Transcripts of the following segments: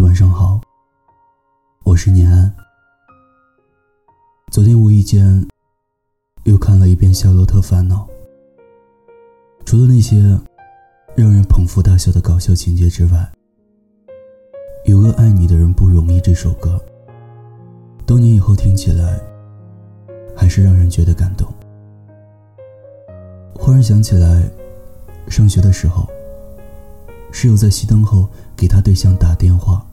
晚上好，我是念安。昨天无意间又看了一遍《夏洛特烦恼》，除了那些让人捧腹大笑的搞笑情节之外，有个爱你的人不容易这首歌，多年以后听起来还是让人觉得感动。忽然想起来，上学的时候。室友在熄灯后给他对象打电话，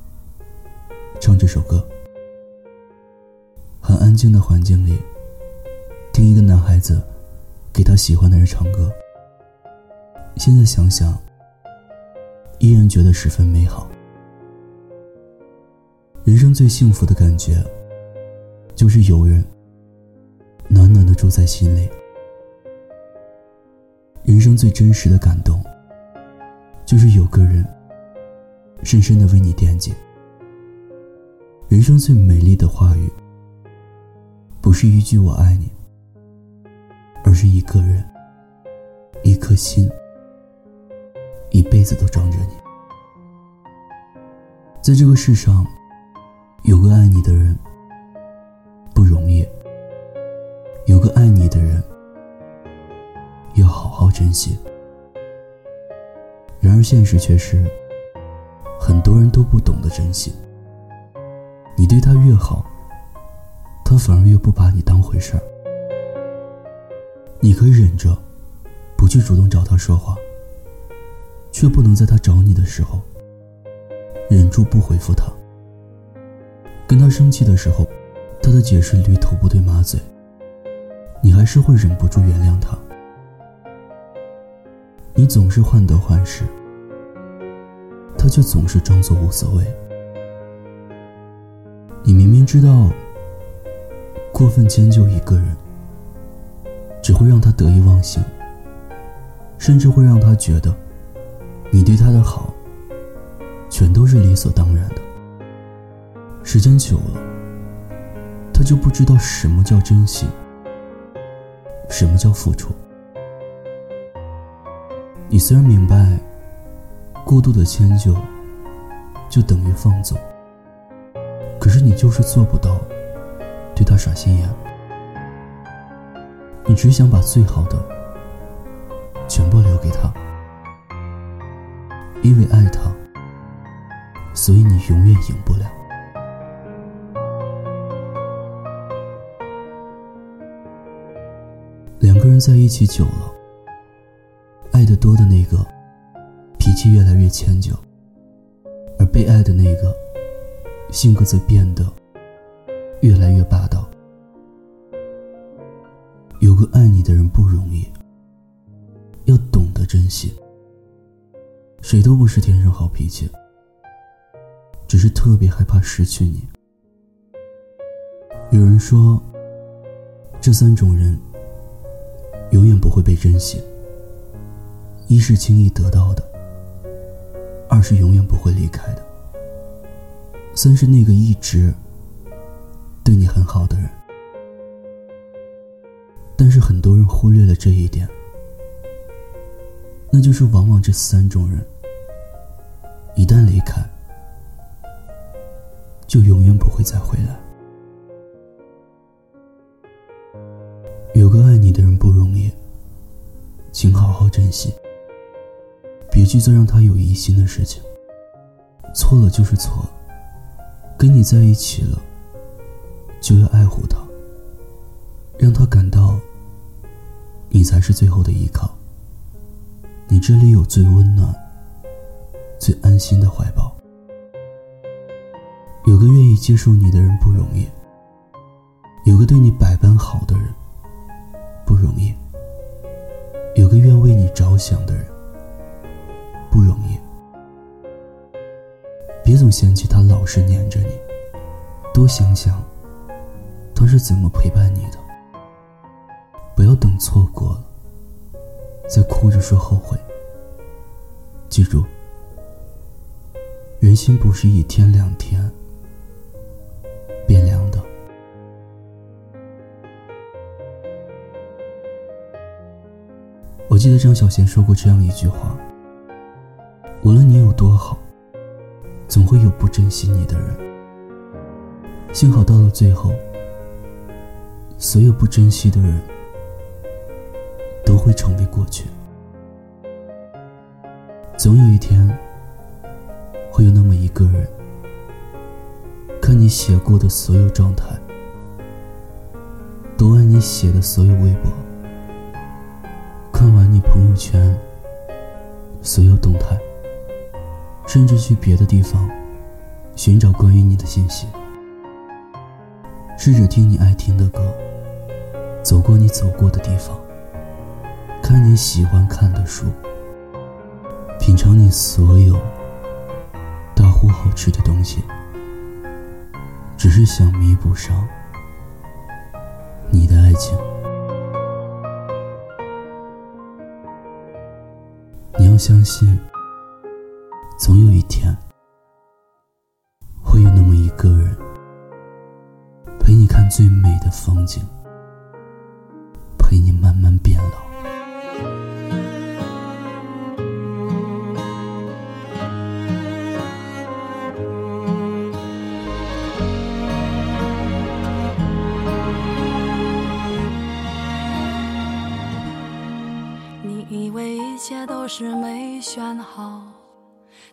唱这首歌。很安静的环境里，听一个男孩子给他喜欢的人唱歌。现在想想，依然觉得十分美好。人生最幸福的感觉，就是有人暖暖的住在心里。人生最真实的感动。就是有个人深深的为你惦记。人生最美丽的话语，不是一句“我爱你”，而是一个人、一颗心，一辈子都装着你。在这个世上，有个爱你的人不容易，有个爱你的人要好好珍惜。现实却是，很多人都不懂得珍惜。你对他越好，他反而越不把你当回事儿。你可以忍着，不去主动找他说话，却不能在他找你的时候，忍住不回复他。跟他生气的时候，他的解释驴头不对马嘴，你还是会忍不住原谅他。你总是患得患失，却总是装作无所谓。你明明知道，过分迁就一个人，只会让他得意忘形，甚至会让他觉得，你对他的好，全都是理所当然的。时间久了，他就不知道什么叫珍惜，什么叫付出。你虽然明白，过度的迁就就等于放纵，可是你就是做不到对他耍心眼。你只想把最好的全部留给他，因为爱他，所以你永远赢不了。两个人在一起久了。爱的多的那个，越来越迁就；而被爱的那个，性格则变得越来越霸道。有个爱你的人不容易，要懂得珍惜。谁都不是天生好脾气，只是特别害怕失去你。有人说，这三种人永远不会被珍惜。一是轻易得到的，二是永远不会离开的，三是那个一直对你很好的人。但是很多人忽略了这一点，那就是往往这三种人一旦离开，就永远不会再回来。有个爱你的人不容易，请好好珍惜。别去做让他有疑心的事情。错了就是错了，跟你在一起了，就要爱护他，让他感到你才是最后的依靠。你这里有最温暖、最安心的怀抱。有个愿意接受你的人不容易，有个对你百般好的人不容易，有个愿为你着想的人。别总嫌弃他老是黏着你，多想想他是怎么陪伴你的。不要等错过了，再哭着说后悔。记住，人心不是一天两天变凉的。我记得张小娴说过这样一句话。无论你有多好，总会有不珍惜你的人。幸好到了最后，所有不珍惜的人都会成为过去。总有一天，会有那么一个人，看你写过的所有状态，读完你写的所有微博，看完你朋友圈所有动态，甚至去别的地方寻找关于你的信息。试着听你爱听的歌，走过你走过的地方，看你喜欢看的书，品尝你所有大呼好吃的东西，只是想弥补上你的爱情。你要相信，总有一天，会有那么一个人。陪你看最美的风景，陪你慢慢变老。你以为一切都是没选好，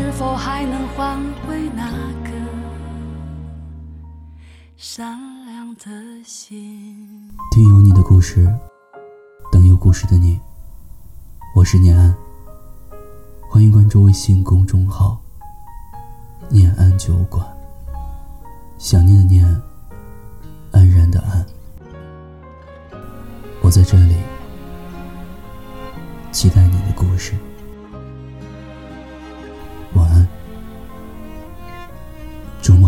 是否还能换回那个善良的心？听有你的故事，等有故事的你。我是念安，欢迎关注微信公众号“念安酒馆”。想念的念，安然的安。我在这里，期待你的故事。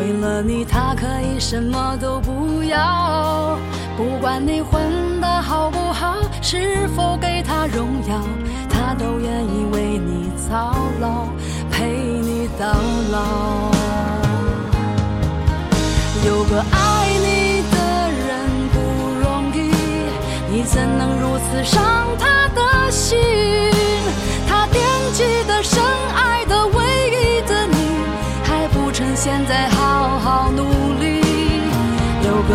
为了你，他可以什么都不要。不管你混得好不好，是否给他荣耀，他都愿意为你操劳，陪你到老。有个爱你的人不容易，你怎能如此伤他的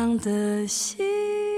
上的心。